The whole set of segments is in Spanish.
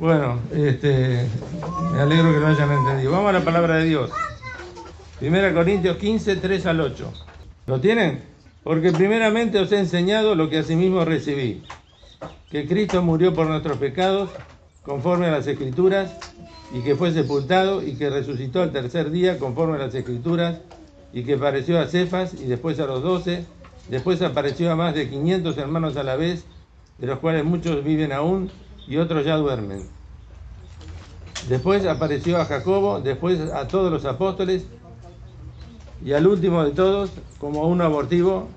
Bueno, este, me alegro que lo hayan entendido. Vamos a la palabra de Dios. 1 Corintios 15, 3 al 8. ¿Lo tienen? Porque primeramente os he enseñado lo que asimismo recibí, que Cristo murió por nuestros pecados, conforme a las Escrituras, y que fue sepultado y que resucitó al tercer día, conforme a las Escrituras, y que apareció a Cefas y después a los doce, después apareció a más de 500 hermanos a la vez, de los cuales muchos viven aún y otros ya duermen. Después apareció a Jacobo, después a todos los apóstoles y al último de todos, como un abortivo,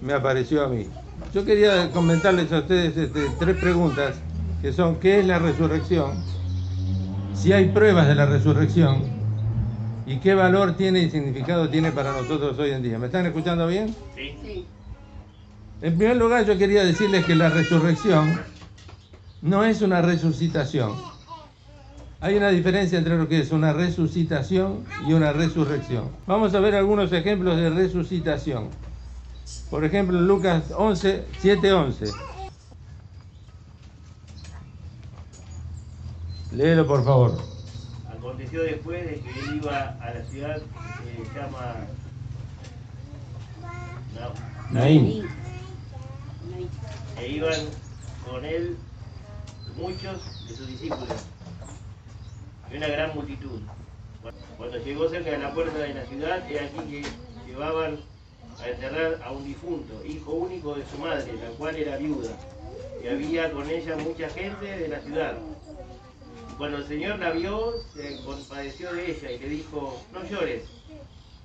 me apareció a mí. Yo quería comentarles a ustedes este, tres preguntas que son ¿qué es la resurrección? Si hay pruebas de la resurrección y qué valor tiene y significado tiene para nosotros hoy en día. ¿Me están escuchando bien? Sí. En primer lugar, yo quería decirles que la resurrección no es una resucitación. Hay una diferencia entre lo que es una resucitación y una resurrección. Vamos a ver algunos ejemplos de resucitación. Por ejemplo, Lucas 11, 7, 11. Léelo, por favor. Aconteció después de que él iba a la ciudad que se llama Na- Naín. e iban con él muchos de sus discípulos y una gran multitud. Cuando llegó cerca de la puerta de la ciudad, he aquí que llevaban a enterrar a un difunto, hijo único de su madre, la cual era viuda, y había con ella mucha gente de la ciudad. Cuando el Señor la vio, se compadeció de ella y le dijo, no llores.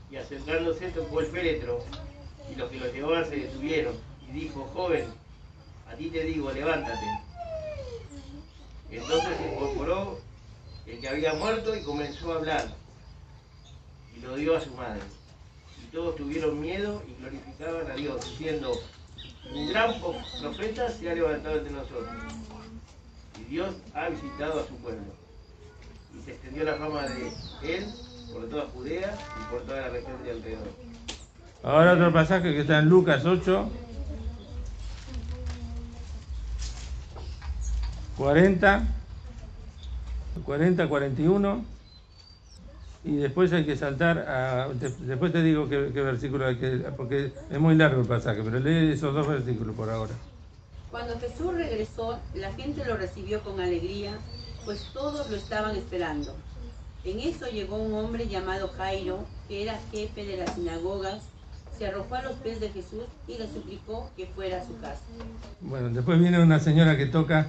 Y acercándose tocó el féretro, y los que lo llevaban se detuvieron, y dijo, joven, a ti te digo, levántate. Entonces se incorporó el que había muerto y comenzó a hablar, y lo dio a su madre. Y todos tuvieron miedo y glorificaban a Dios, diciendo, un gran profeta se ha levantado entre nosotros y Dios ha visitado a su pueblo. Y se extendió la fama de él por toda Judea y por toda la región de alrededor. Ahora otro pasaje que está en Lucas 8, 40, 40, 41. Y después hay que saltar a. Después te digo qué, qué versículo hay que. Porque es muy largo el pasaje, pero lee esos dos versículos por ahora. Cuando Jesús regresó, la gente lo recibió con alegría, pues todos lo estaban esperando. En eso llegó un hombre llamado Jairo, que era jefe de las sinagogas, se arrojó a los pies de Jesús y le suplicó que fuera a su casa. Bueno, después viene una señora que toca,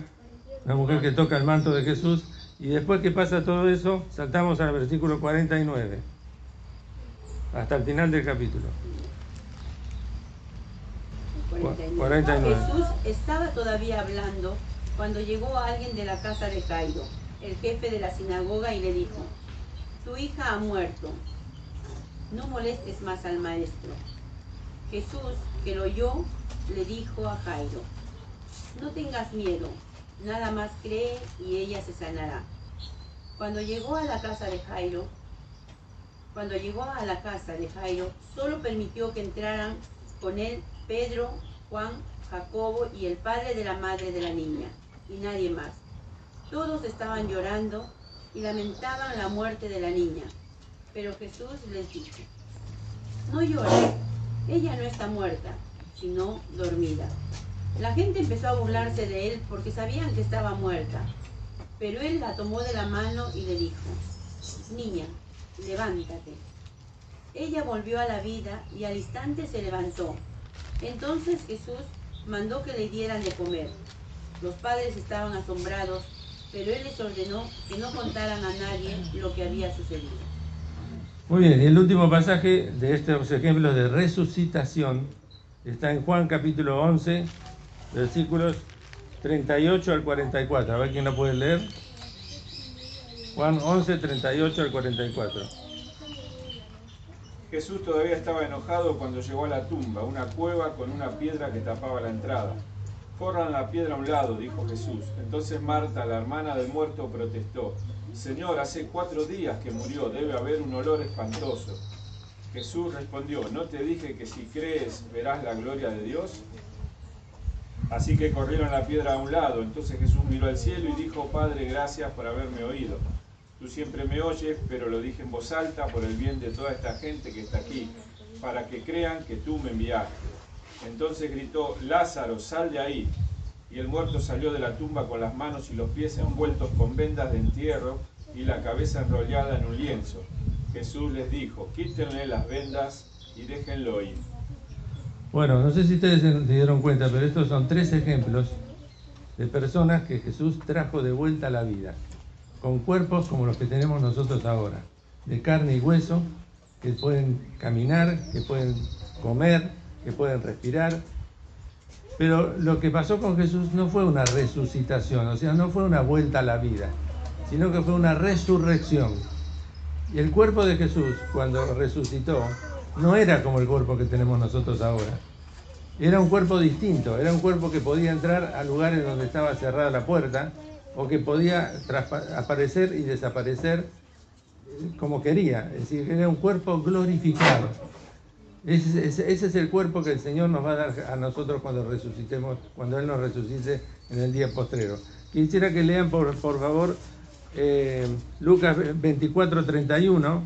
una mujer que toca el manto de Jesús. Y después que pasa todo eso, saltamos al versículo 49. Hasta el final del capítulo. 49. 49. Jesús estaba todavía hablando cuando llegó alguien de la casa de Jairo, el jefe de la sinagoga, y le dijo, tu hija ha muerto, no molestes más al maestro. Jesús, que lo oyó, le dijo a Jairo, no tengas miedo, nada más cree y ella se sanará. Cuando llegó a la casa de Jairo, cuando llegó a la casa de Jairo, solo permitió que entraran con él Pedro, Juan, Jacobo y el padre de la madre de la niña, y nadie más. Todos estaban llorando y lamentaban la muerte de la niña. Pero Jesús les dijo, no lloren, ella no está muerta, sino dormida. La gente empezó a burlarse de él porque sabían que estaba muerta. Pero él la tomó de la mano y le dijo, niña, levántate. Ella volvió a la vida y al instante se levantó. Entonces Jesús mandó que le dieran de comer. Los padres estaban asombrados, pero él les ordenó que no contaran a nadie lo que había sucedido. Muy bien, y el último pasaje de estos ejemplos de resucitación está en Juan capítulo 11, versículos 38 al 44. A ver quién lo puede leer. Juan 11, 38 al 44. Jesús todavía estaba enojado cuando llegó a la tumba, una cueva con una piedra que tapaba la entrada. Corran la piedra a un lado, dijo Jesús. Entonces Marta, la hermana del muerto, protestó. Señor, hace cuatro días que murió, debe haber un olor espantoso. Jesús respondió, ¿no te dije que si crees verás la gloria de Dios? Así que corrieron la piedra a un lado. Entonces Jesús miró al cielo y dijo, Padre, gracias por haberme oído. Tú siempre me oyes, pero lo dije en voz alta por el bien de toda esta gente que está aquí, para que crean que tú me enviaste. Entonces gritó, Lázaro, sal de ahí. Y el muerto salió de la tumba con las manos y los pies envueltos con vendas de entierro y la cabeza enrollada en un lienzo. Jesús les dijo, quítenle las vendas y déjenlo ir. Bueno, no sé si ustedes se dieron cuenta, pero estos son tres ejemplos de personas que Jesús trajo de vuelta a la vida, con cuerpos como los que tenemos nosotros ahora, de carne y hueso, que pueden caminar, que pueden comer, que pueden respirar. Pero lo que pasó con Jesús no fue una resucitación, o sea, no fue una vuelta a la vida, sino que fue una resurrección. Y el cuerpo de Jesús, cuando resucitó, no era como el cuerpo que tenemos nosotros ahora. Era un cuerpo distinto, era un cuerpo que podía entrar a lugares donde estaba cerrada la puerta o que podía aparecer y desaparecer como quería. Es decir, era un cuerpo glorificado. Ese, es el cuerpo que el Señor nos va a dar a nosotros cuando resucitemos, cuando Él nos resucite en el día postrero. Quisiera que lean por, por favor eh, Lucas 24, 31.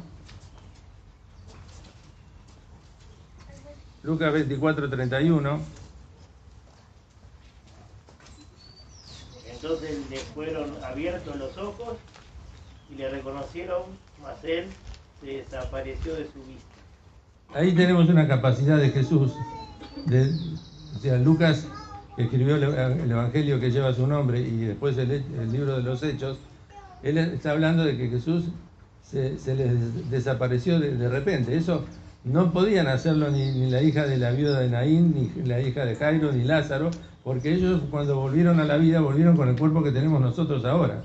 Lucas 24, 31. Entonces le fueron abiertos los ojos y le reconocieron, mas él se desapareció de su vista. Ahí tenemos una capacidad de Jesús, de, o sea, Lucas escribió el Evangelio que lleva su nombre y después el, libro de los Hechos, él está hablando de que Jesús se, les desapareció de, repente. Eso no podían hacerlo ni, la hija de la viuda de Naín, ni la hija de Jairo, ni Lázaro, porque ellos cuando volvieron a la vida volvieron con el cuerpo que tenemos nosotros ahora.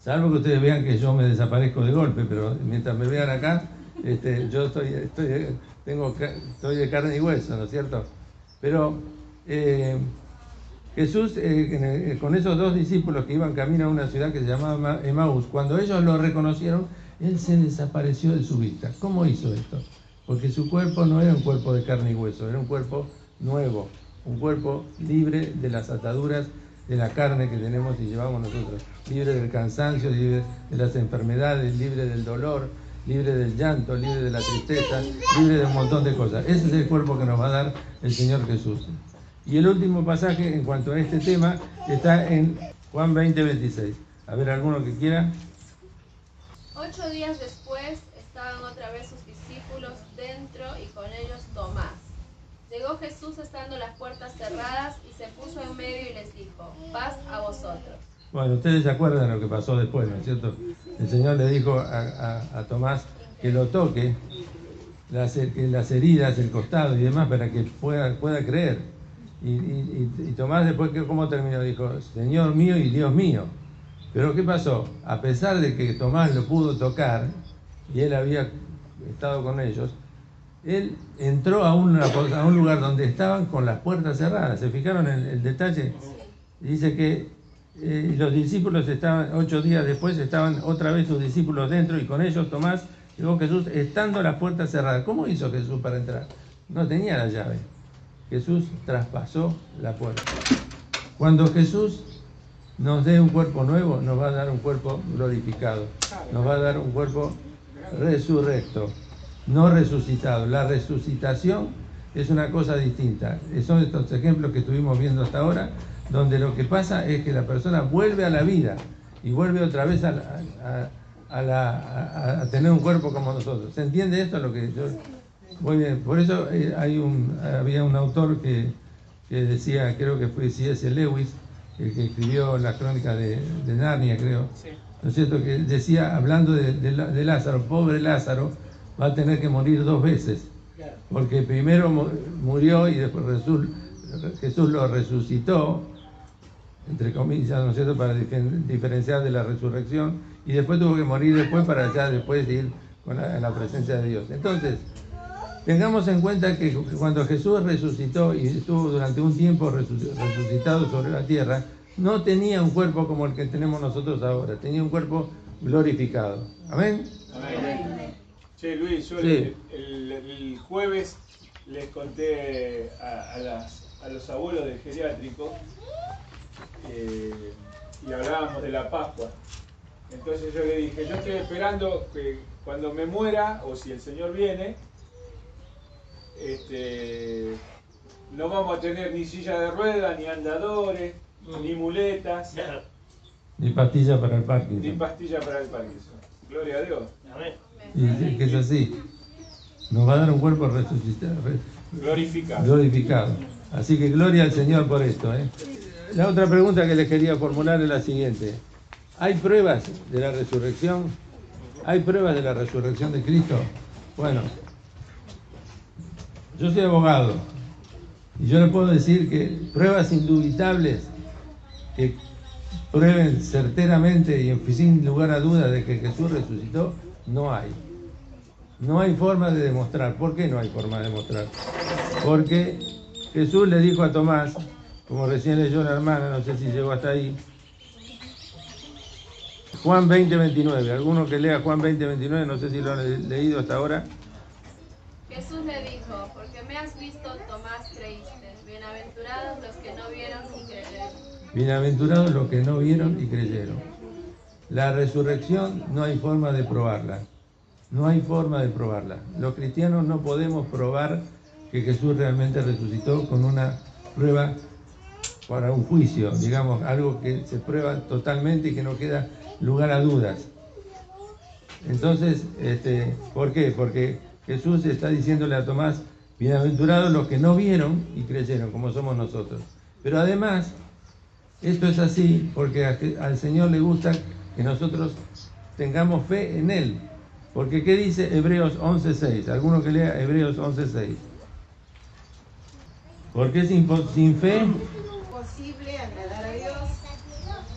Salvo que ustedes vean que yo me desaparezco de golpe, pero mientras me vean acá, este, yo estoy, tengo, estoy de carne y hueso, ¿no es cierto? Pero eh, Jesús, eh, con esos dos discípulos que iban camino a una ciudad que se llamaba Emaús, cuando ellos lo reconocieron, él se desapareció de su vista. ¿Cómo hizo esto? Porque su cuerpo no era un cuerpo de carne y hueso, era un cuerpo nuevo, un cuerpo libre de las ataduras de la carne que tenemos y llevamos nosotros, libre del cansancio, libre de las enfermedades, libre del dolor, libre del llanto, libre de la tristeza, libre de un montón de cosas. Ese es el cuerpo que nos va a dar el Señor Jesús. Y el último pasaje en cuanto a este tema está en Juan 20, 26. A ver, alguno que quiera. Ocho días después estaban otra vez sus dentro y con ellos Tomás. Llegó Jesús estando las puertas cerradas y se puso en medio y les dijo, paz a vosotros. Bueno, ustedes se acuerdan lo que pasó después, ¿no es cierto? El Señor le dijo a, Tomás que lo toque, las, las, heridas, el costado y demás, para que pueda, pueda creer. Y, Tomás después, ¿cómo terminó? Dijo, Señor mío y Dios mío. Pero ¿qué pasó? A pesar de que Tomás lo pudo tocar, y él había estado con ellos, él entró a, un lugar donde estaban con las puertas cerradas. ¿Se fijaron en el detalle? Dice que eh, los discípulos estaban, ocho días después, estaban otra vez sus discípulos dentro y con ellos Tomás, llegó Jesús estando las puertas cerradas. ¿Cómo hizo Jesús para entrar? No tenía la llave. Jesús traspasó la puerta. Cuando Jesús nos dé un cuerpo nuevo, nos va a dar un cuerpo glorificado, nos va a dar un cuerpo resurrecto, no resucitado. La resucitación es una cosa distinta. Son estos ejemplos que estuvimos viendo hasta ahora donde lo que pasa es que la persona vuelve a la vida y vuelve otra vez a, tener un cuerpo como nosotros. ¿Se entiende esto? Lo que yo, muy bien, por eso eh, hay un, había un autor que, decía, creo que fue C.S. Lewis, el que escribió la crónica de, Narnia, creo, ¿no es cierto? Que decía, hablando de, Lázaro, pobre Lázaro, va a tener que morir dos veces, porque primero murió y después Jesús lo resucitó, entre comillas, ¿no es cierto?, para diferenciar de la resurrección, y después tuvo que morir después para ya después ir con la, la presencia de Dios. Entonces, tengamos en cuenta que cuando Jesús resucitó y estuvo durante un tiempo resucitado sobre la tierra, no tenía un cuerpo como el que tenemos nosotros ahora, tenía un cuerpo glorificado. Amén. Amén. Che, Luis, yo el, jueves les conté a, las a los abuelos del geriátrico eh, y hablábamos de la Pascua. Entonces yo le dije, yo estoy esperando que cuando me muera, o si el Señor viene, este, no vamos a tener ni silla de ruedas, ni andadores, ni muletas, Ni pastilla para el ni Parkinson. pastilla para el Parkinson. Gloria a Dios. Amén. Y es que es así. Nos va a dar un cuerpo resucitado, re- Glorificado. glorificado. Así que gloria al Señor por esto. ¿eh? La otra pregunta que les quería formular es la siguiente. ¿Hay pruebas de la resurrección? ¿Hay pruebas de la resurrección de Cristo? Bueno, yo soy abogado y yo le puedo decir que pruebas indubitables que prueben certeramente y sin lugar a dudas de que Jesús resucitó, no hay. No hay forma de demostrar. ¿Por qué no hay forma de demostrar? Porque Jesús le dijo a Tomás, como recién leyó la hermana, no sé si llegó hasta ahí, Juan 20, 29. Alguno que lea Juan 20, 29, no sé si lo han le- leído hasta ahora. Jesús le dijo, porque me has visto, Tomás, creíste. Bienaventurados los que no vieron y creyeron. Bienaventurados los que no vieron y creyeron. La resurrección no hay forma de probarla. No hay forma de probarla. Los cristianos no podemos probar que Jesús realmente resucitó con una prueba para un juicio, digamos, algo que se prueba totalmente y que no queda lugar a dudas. Entonces, este, ¿por qué? Porque Jesús está diciéndole a Tomás, bienaventurados los que no vieron y creyeron, como somos nosotros. Pero además, esto es así porque al Señor le gusta que nosotros tengamos fe en Él. Porque ¿qué dice Hebreos 11.6? ¿Alguno que lea Hebreos 11.6? Porque sin, sin fe posible agradar a Dios,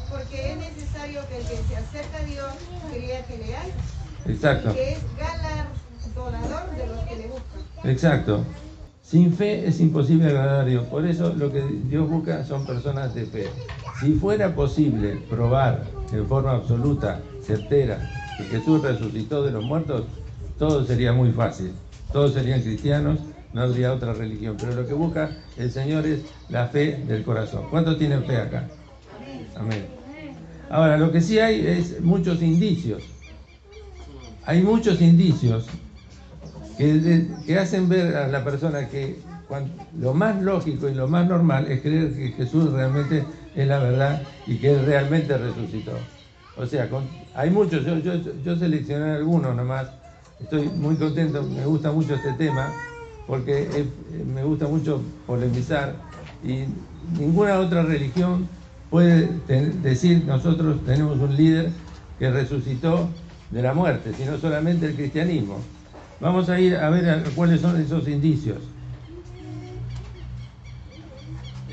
porque es necesario que el que se acerca a Dios crea que le hay, Exacto, y que es galardonador de los que le buscan. exacto. Sin fe es imposible agradar a Dios. Por eso lo que Dios busca son personas de fe. Si fuera posible probar en forma absoluta, certera, que Jesús resucitó de los muertos, todo sería muy fácil. Todos serían cristianos, no habría otra religión. Pero lo que busca el Señor es la fe del corazón. ¿Cuántos tienen fe acá? Amén. Ahora, lo que sí hay es muchos indicios. Hay muchos indicios que, hacen ver a la persona que lo más lógico y lo más normal es creer que Jesús realmente es la verdad y que realmente resucitó. O sea, hay muchos, yo, yo, yo seleccioné algunos nomás, estoy muy contento, me gusta mucho este tema, porque me gusta mucho polemizar y ninguna otra religión puede decir nosotros tenemos un líder que resucitó de la muerte, sino solamente el cristianismo. Vamos a ir a ver cuáles son esos indicios.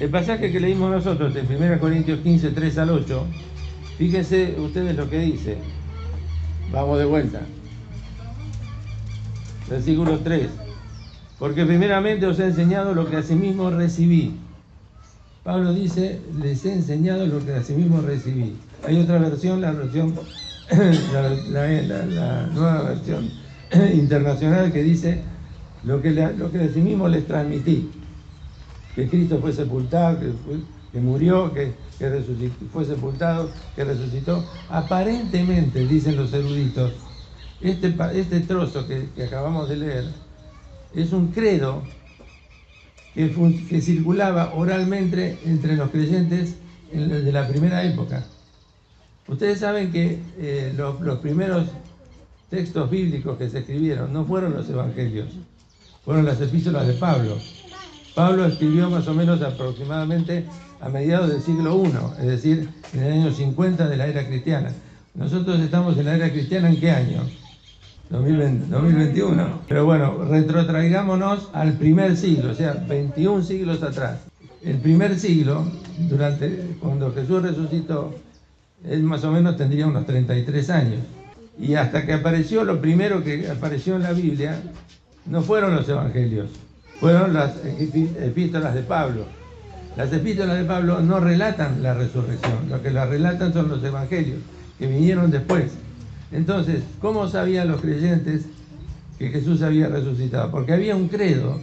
El pasaje que leímos nosotros en 1 Corintios 15, 3 al 8, fíjense ustedes lo que dice. Vamos de vuelta. Versículo 3. Porque primeramente os he enseñado lo que asimismo recibí. Pablo dice, les he enseñado lo que asimismo recibí. Hay otra versión, la versión, la, nueva versión internacional que dice lo que, lo que asimismo les transmití. Que Cristo fue sepultado, que, murió, que, fue sepultado, que resucitó. Aparentemente, dicen los eruditos, este, este trozo que, acabamos de leer es un credo que, circulaba oralmente entre los creyentes de la primera época. Ustedes saben que eh, los primeros textos bíblicos que se escribieron no fueron los evangelios, fueron las epístolas de Pablo. Pablo escribió más o menos aproximadamente a mediados del siglo I, es decir, en el año 50 de la era cristiana. Nosotros estamos en la era cristiana en qué año? 2020, 2021. Pero bueno, retrotraigámonos al primer siglo, o sea, 21 siglos atrás. El primer siglo, durante cuando Jesús resucitó, él más o menos tendría unos 33 años. Y hasta que apareció, lo primero que apareció en la Biblia, no fueron los evangelios, fueron las epístolas de Pablo. Las epístolas de Pablo no relatan la resurrección, lo que la relatan son los evangelios, que vinieron después. Entonces, ¿cómo sabían los creyentes que Jesús había resucitado? Porque había un credo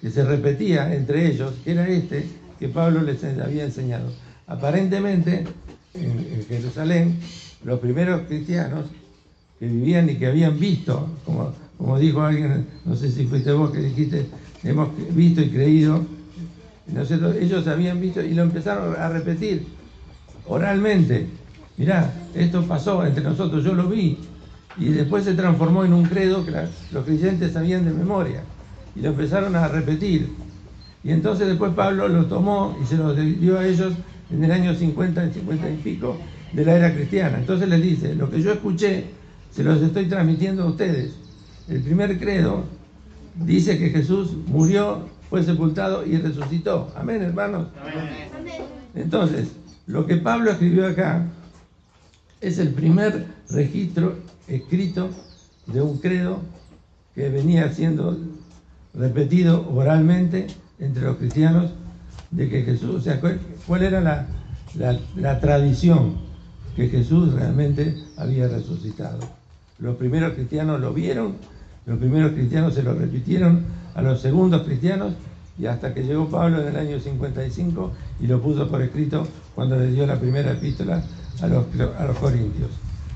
que se repetía entre ellos, era este que Pablo les había enseñado. Aparentemente, en, Jerusalén, los primeros cristianos que vivían y que habían visto, como, como dijo alguien, no sé si fuiste vos que dijiste, hemos visto y creído, ellos habían visto y lo empezaron a repetir oralmente. Mirá, esto pasó entre nosotros, yo lo vi. Y después se transformó en un credo que los creyentes sabían de memoria. Y lo empezaron a repetir. Y entonces después Pablo lo tomó y se lo dio a ellos en el año 50, 50 y pico de la era cristiana. Entonces les dice, lo que yo escuché, se los estoy transmitiendo a ustedes. El primer credo dice que Jesús murió, fue sepultado y resucitó. Amén, hermanos. Entonces, lo que Pablo escribió acá es el primer registro escrito de un credo que venía siendo repetido oralmente entre los cristianos de que Jesús, o sea, cuál, era la, la, tradición que Jesús realmente había resucitado. Los primeros cristianos lo vieron, los primeros cristianos se lo repitieron a los segundos cristianos y hasta que llegó Pablo en el año 55 y lo puso por escrito cuando le dio la primera epístola a los, a los corintios.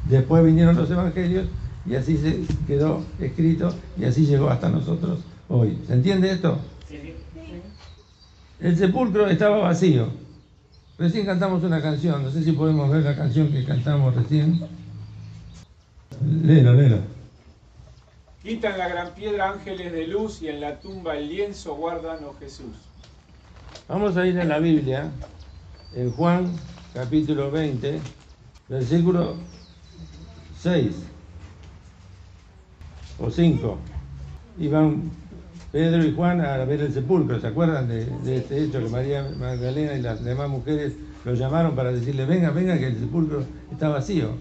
Después vinieron los evangelios y así se quedó escrito y así llegó hasta nosotros hoy. ¿Se entiende esto? El sepulcro estaba vacío. Recién cantamos una canción, no sé si podemos ver la canción que cantamos recién. Léelo, léelo. Quitan la gran piedra ángeles de luz y en la tumba el lienzo guardan, oh Jesús. Vamos a ir a la Biblia, en Juan capítulo 20, versículo 6 o 5. Iban Pedro y Juan a ver el sepulcro, ¿se acuerdan de, este hecho que María Magdalena y las demás mujeres lo llamaron para decirle, venga, venga, que el sepulcro está vacío?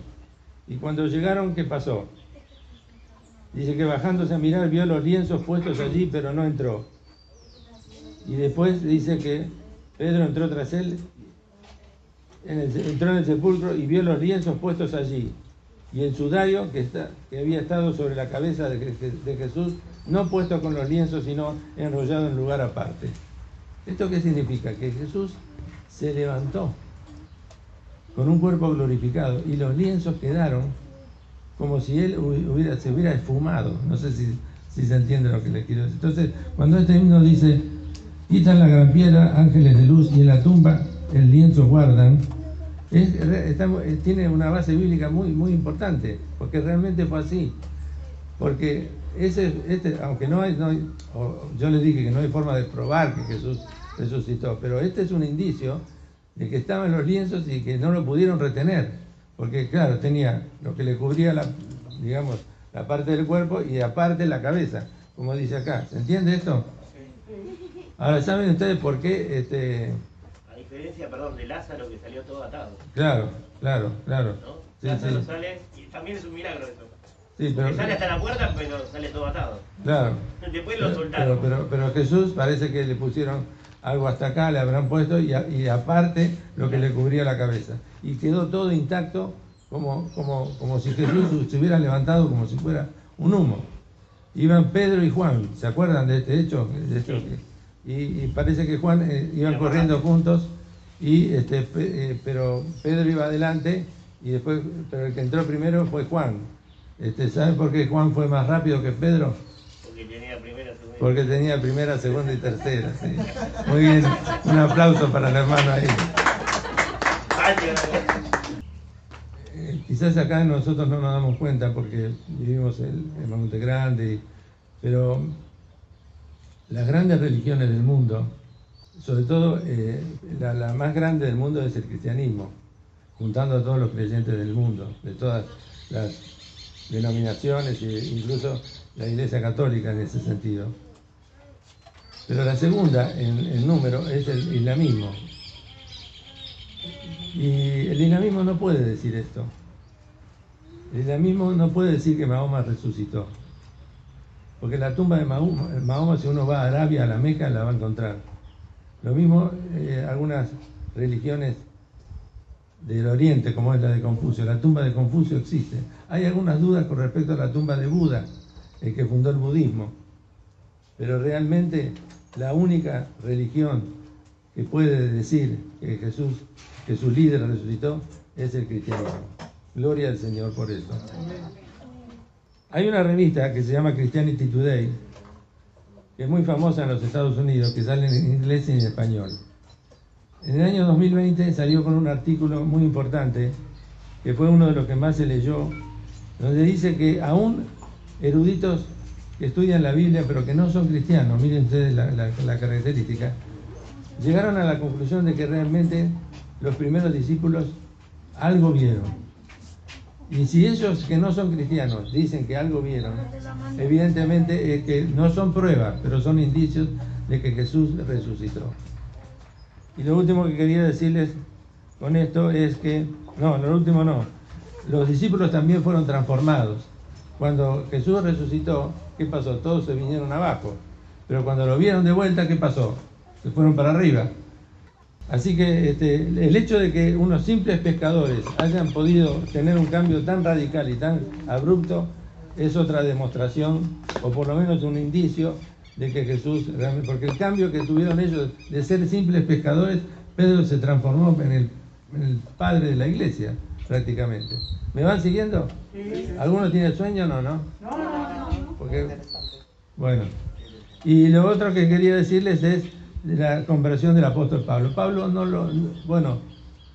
Y cuando llegaron, ¿qué pasó? Dice que bajándose a mirar vio los lienzos puestos allí, pero no entró. Y después dice que Pedro entró tras él, entró en el sepulcro y vio los lienzos puestos allí. Y el sudario que, está, que había estado sobre la cabeza de, de Jesús no puesto con los lienzos, sino enrollado en lugar aparte. ¿Esto qué significa? Que Jesús se levantó con un cuerpo glorificado y los lienzos quedaron como si él hubiera, se hubiera esfumado. No sé si, se entiende lo que le quiero decir. Entonces, cuando este himno dice, quitan la gran piedra, ángeles de luz, y en la tumba el lienzo guardan, tiene una base bíblica muy, muy importante, porque realmente fue así. Porque ese, este, aunque no hay, no yo le dije que no hay forma de probar que Jesús resucitó, pero este es un indicio de que estaban los lienzos y que no lo pudieron retener, porque claro, tenía lo que le cubría la, digamos, la parte del cuerpo y aparte la cabeza, como dice acá. ¿Se entiende esto? Ahora, ¿saben ustedes por qué? Este... A diferencia, perdón, de Lázaro que salió todo atado. Claro, claro, claro. Lázaro sale, y también es un milagro eso. Sí, pero, sale hasta la puerta, pero sale todo atado. Claro. Después lo soltaron. Pero, pero, Jesús parece que le pusieron algo hasta acá, le habrán puesto y, y, aparte lo que le cubría la cabeza. Y quedó todo intacto como, como, como si Jesús se hubiera levantado como si fuera un humo. Iban Pedro y Juan, ¿se acuerdan de este hecho? y, parece que Juan eh, iban corriendo juntos, y este, eh, pero Pedro iba adelante y después, pero el que entró primero fue Juan. Este, ¿Saben por qué Juan fue más rápido que Pedro? Porque tenía primera, segunda. Porque tenía primera, segunda y tercera. Muy bien, un aplauso para el hermano ahí. Eh, quizás acá nosotros no nos damos cuenta porque vivimos en, Monte Grande, pero las grandes religiones del mundo, sobre todo eh, la, más grande del mundo es el cristianismo, juntando a todos los creyentes del mundo, de todas las denominaciones e incluso la Iglesia Católica en ese sentido. Pero la segunda en, número es el islamismo. Y el islamismo no puede decir esto. El islamismo no puede decir que Mahoma resucitó. Porque la tumba de Mahoma, si uno va a Arabia, a la Meca, la va a encontrar. Lo mismo eh, algunas religiones del Oriente, como es la de Confucio. La tumba de Confucio existe. Hay algunas dudas con respecto a la tumba de Buda, el que fundó el budismo. Pero realmente la única religión que puede decir que Jesús, que su líder resucitó, es el cristianismo. Gloria al Señor por eso. Hay una revista que se llama Christianity Today, que es muy famosa en los Estados Unidos, que sale en inglés y en español. En el año 2020 salió con un artículo muy importante, que fue uno de los que más se leyó, donde dice que aún eruditos que estudian la Biblia pero que no son cristianos, miren ustedes la, la característica, llegaron a la conclusión de que realmente los primeros discípulos algo vieron y si ellos que no son cristianos dicen que algo vieron, evidentemente es que no son pruebas, pero son indicios de que Jesús resucitó. Y lo último que quería decirles con esto es que, no, lo último no, los discípulos también fueron transformados. Cuando Jesús resucitó, ¿qué pasó? Todos se vinieron abajo. Pero cuando lo vieron de vuelta, ¿qué pasó? Se fueron para arriba. Así que este, el hecho de que unos simples pescadores hayan podido tener un cambio tan radical y tan abrupto es otra demostración, o por lo menos un indicio, de que Jesús realmente, porque el cambio que tuvieron ellos de ser simples pescadores, Pedro se transformó en el, padre de la iglesia, prácticamente. ¿Me van siguiendo? ¿Alguno tiene sueño o no? No, no, no. Porque, bueno, y lo otro que quería decirles es de la conversión del apóstol Pablo. Pablo no lo, bueno,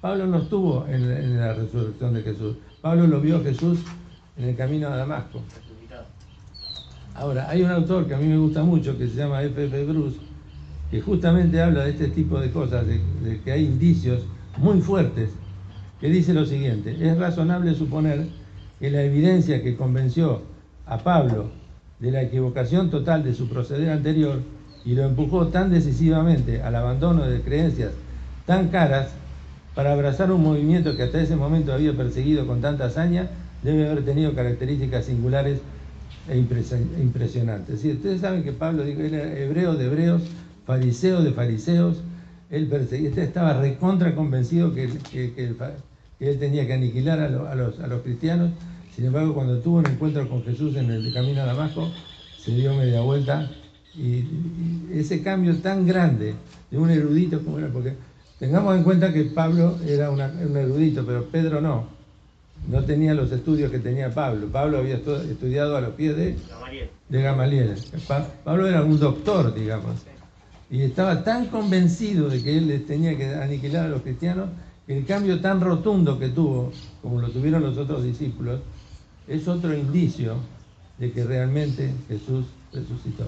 Pablo no estuvo en, la resurrección de Jesús. Pablo lo vio a Jesús en el camino a Damasco. Ahora, hay un autor que a mí me gusta mucho que se llama F.F. Bruce, que justamente habla de este tipo de cosas, de, de que hay indicios muy fuertes, que dice lo siguiente, es razonable suponer que la evidencia que convenció a Pablo de la equivocación total de su proceder anterior y lo empujó tan decisivamente al abandono de creencias tan caras para abrazar un movimiento que hasta ese momento había perseguido con tanta hazaña, debe haber tenido características singulares e impresionantes. ustedes saben que Pablo dijo, era hebreo de hebreos, fariseo de fariseos, él perseguía, este estaba recontra convencido que, él tenía que aniquilar a, los, a los cristianos, sin embargo cuando tuvo un encuentro con Jesús en el camino a Damasco, se dio media vuelta y, ese cambio tan grande de un erudito como era, porque tengamos en cuenta que Pablo era un erudito, pero Pedro no, no tenía los estudios que tenía Pablo. Pablo había estudiado a los pies de Gamaliel. Pablo era un doctor, digamos, y estaba tan convencido de que él tenía que aniquilar a los cristianos, que el cambio tan rotundo que tuvo, como lo tuvieron los otros discípulos, es otro indicio de que realmente Jesús resucitó.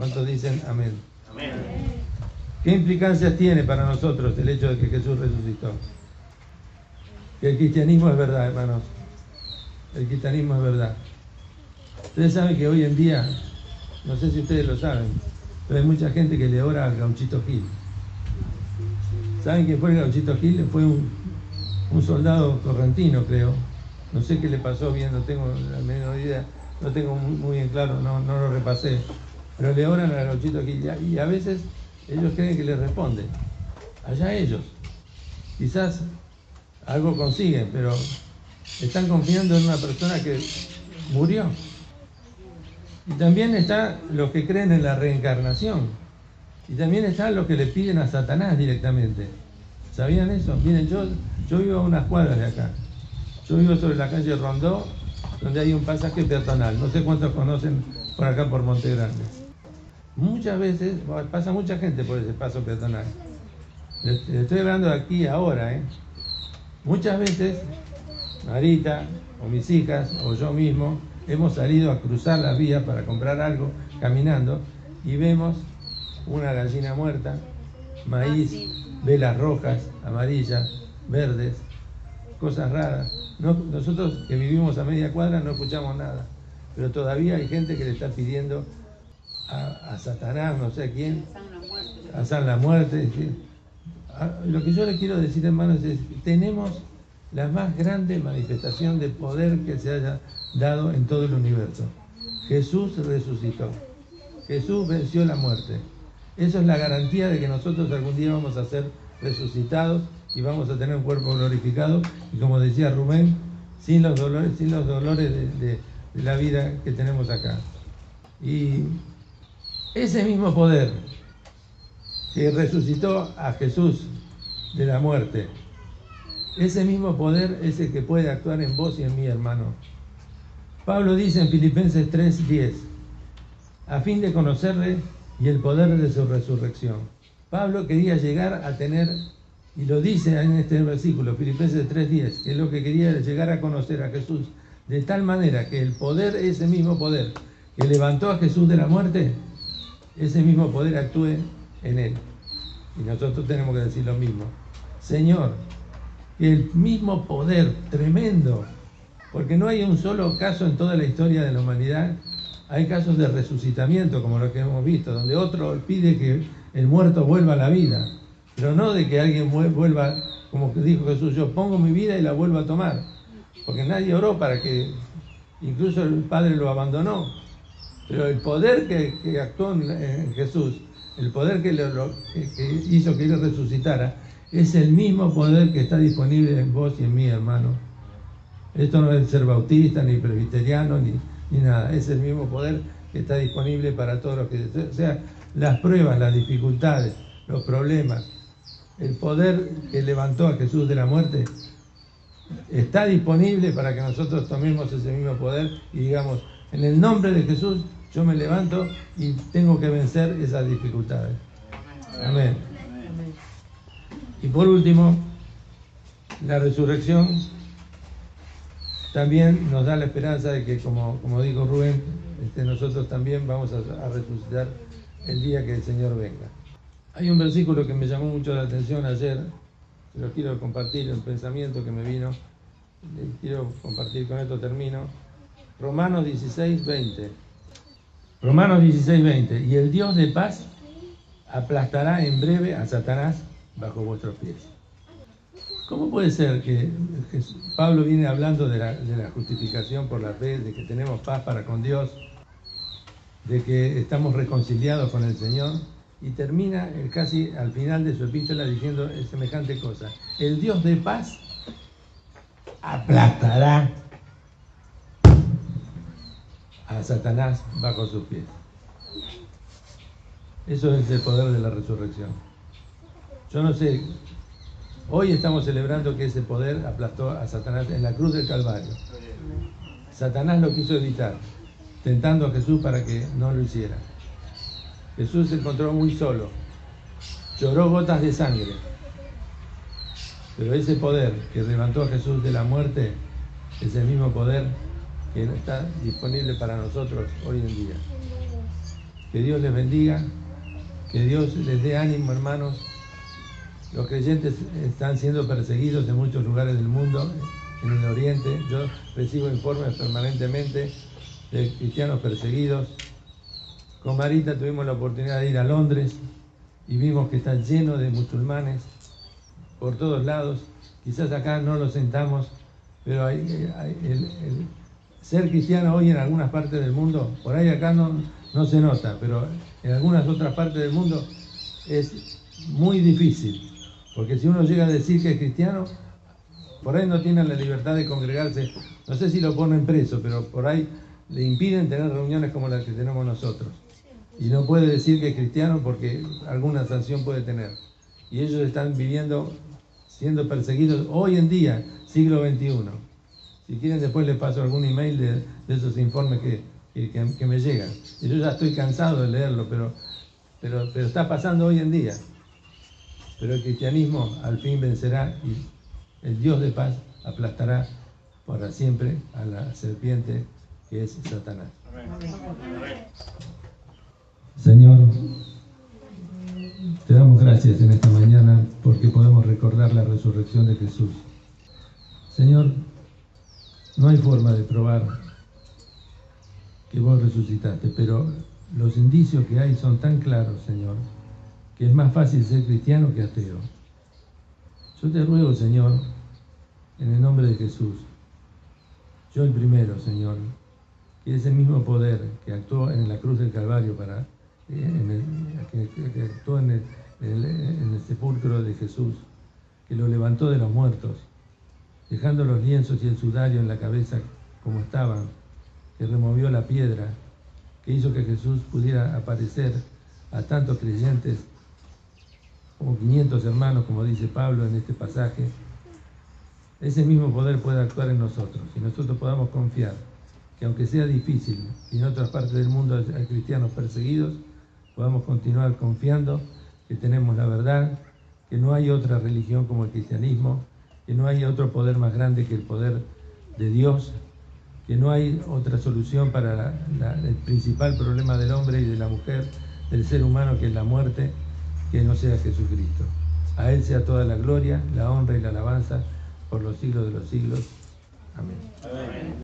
¿Cuántos dicen amén? Amén. ¿Qué implicancias tiene para nosotros el hecho de que Jesús resucitó? Que el cristianismo es verdad, hermanos. El cristianismo es verdad. Ustedes saben que hoy en día, no sé si ustedes lo saben, pero hay mucha gente que le ora al gauchito Gil. ¿Saben quién fue el gauchito Gil? Fue un, soldado correntino, creo. No sé qué le pasó bien, no tengo la menor idea, no tengo muy, bien claro, no, no lo repasé pero le oran a los aquí y a veces ellos creen que les responden. Allá ellos. Quizás algo consiguen, pero están confiando en una persona que murió. Y también están los que creen en la reencarnación. Y también están los que le piden a Satanás directamente. ¿Sabían eso? Miren, yo, yo vivo a unas cuadras de acá. Yo vivo sobre la calle Rondó, donde hay un pasaje peatonal. No sé cuántos conocen por acá por Monte Grande. Muchas veces, pasa mucha gente por ese paso peatonal. estoy hablando de aquí ahora, ¿eh? Muchas veces, Marita, o mis hijas, o yo mismo, hemos salido a cruzar las vías para comprar algo caminando y vemos una gallina muerta, maíz, ah, velas rojas, amarillas, verdes, cosas raras. nosotros que vivimos a media cuadra no escuchamos nada, pero todavía hay gente que le está pidiendo a, Satanás, no sé a quién, a San la muerte. Lo que yo le quiero decir, hermanos, es tenemos la más grande manifestación de poder que se haya dado en todo el universo. Jesús resucitó. Jesús venció la muerte. Eso es la garantía de que nosotros algún día vamos a ser resucitados y vamos a tener un cuerpo glorificado. Y como decía Rubén, sin los dolores, sin los dolores de, de la vida que tenemos acá. Y Ese mismo poder que resucitó a Jesús de la muerte, ese mismo poder es el que puede actuar en vos y en mí, hermano. Pablo dice en Filipenses 3:10, a fin de conocerle y el poder de su resurrección. Pablo quería llegar a tener, y lo dice en este versículo, Filipenses 3:10, que es lo que quería llegar a conocer a Jesús, de tal manera que el poder, ese mismo poder que levantó a Jesús de la muerte, ese mismo poder actúe en él. Y nosotros tenemos que decir lo mismo. Señor, el mismo poder tremendo, porque no hay un solo caso en toda la historia de la humanidad, hay casos de resucitamiento como los que hemos visto, donde otro pide que el muerto vuelva a la vida, pero no de que alguien vuelva, como dijo Jesús, yo pongo mi vida y la vuelvo a tomar, porque nadie oró para que, incluso el Padre lo abandonó, pero el poder que, actuó en, Jesús, el poder que, hizo que él resucitara, es el mismo poder que está disponible en vos y en mí, hermano. Esto no es ser bautista, ni presbiteriano, ni, ni nada. Es el mismo poder que está disponible para todos los que... O sea, las pruebas, las dificultades, los problemas, el poder que levantó a Jesús de la muerte, está disponible para que nosotros tomemos ese mismo poder y digamos, en el nombre de Jesús yo me levanto y tengo que vencer esas dificultades. Amén. Y por último, la resurrección también nos da la esperanza de que, como, como dijo Rubén, este, nosotros también vamos a, resucitar el día que el Señor venga. Hay un versículo que me llamó mucho la atención ayer, lo quiero compartir, el pensamiento que me vino, quiero compartir con esto, termino. Romanos 16, 20. Romanos 16, 20. Y el Dios de paz aplastará en breve a Satanás bajo vuestros pies. ¿Cómo puede ser que, Pablo viene hablando de la, justificación por la fe, de que tenemos paz para con Dios, de que estamos reconciliados con el Señor, y termina casi al final de su epístola diciendo semejante cosa? El Dios de paz aplastará a Satanás bajo sus pies. Eso es el poder de la resurrección. Yo no sé, hoy estamos celebrando que ese poder aplastó a Satanás en la cruz del Calvario. Satanás lo quiso evitar, tentando a Jesús para que no lo hiciera. Jesús se encontró muy solo, lloró gotas de sangre, pero ese poder que levantó a Jesús de la muerte es el mismo poder que está disponible para nosotros hoy en día. Que Dios les bendiga, que Dios les dé ánimo, hermanos, los creyentes están siendo perseguidos en muchos lugares del mundo, en el Oriente. Yo recibo informes permanentemente de cristianos perseguidos. Con Marita tuvimos la oportunidad de ir a Londres y vimos que está lleno de musulmanes por todos lados. Quizás acá no lo sentamos, pero hay, el, ser cristiano hoy en algunas partes del mundo, por ahí acá no, no se nota, pero en algunas otras partes del mundo es muy difícil. Porque si uno llega a decir que es cristiano, por ahí no tiene la libertad de congregarse. No sé si lo ponen preso, pero por ahí le impiden tener reuniones como las que tenemos nosotros. Y no puede decir que es cristiano porque alguna sanción puede tener. Y ellos están viviendo, siendo perseguidos hoy en día, siglo XXI. Si quieren después les paso algún email de, esos informes que, que, me llegan. Y yo ya estoy cansado de leerlo, pero, pero, pero está pasando hoy en día. Pero el cristianismo al fin vencerá y el Dios de paz aplastará para siempre a la serpiente que es Satanás. Señor, te damos gracias en esta mañana porque podemos recordar la resurrección de Jesús. Señor, no hay forma de probar que vos resucitaste, pero los indicios que hay son tan claros, Señor, que es más fácil ser cristiano que ateo. Yo te ruego, Señor, en el nombre de Jesús, yo el primero, Señor, que ese mismo poder que actuó en la cruz del Calvario para, eh, que, actuó en el, en el sepulcro de Jesús, que lo levantó de los muertos, dejando los lienzos y el sudario en la cabeza como estaban, que removió la piedra que hizo que Jesús pudiera aparecer a tantos creyentes como 500 hermanos, como dice Pablo en este pasaje, ese mismo poder puede actuar en nosotros y nosotros podamos confiar que aunque sea difícil y en otras partes del mundo hay cristianos perseguidos, podamos continuar confiando que tenemos la verdad, que no hay otra religión como el cristianismo, que no hay otro poder más grande que el poder de Dios, que no hay otra solución para el principal problema del hombre y de la mujer, del ser humano, que es la muerte, que no sea Jesucristo. A Él sea toda la gloria, la honra y la alabanza por los siglos de los siglos. Amén.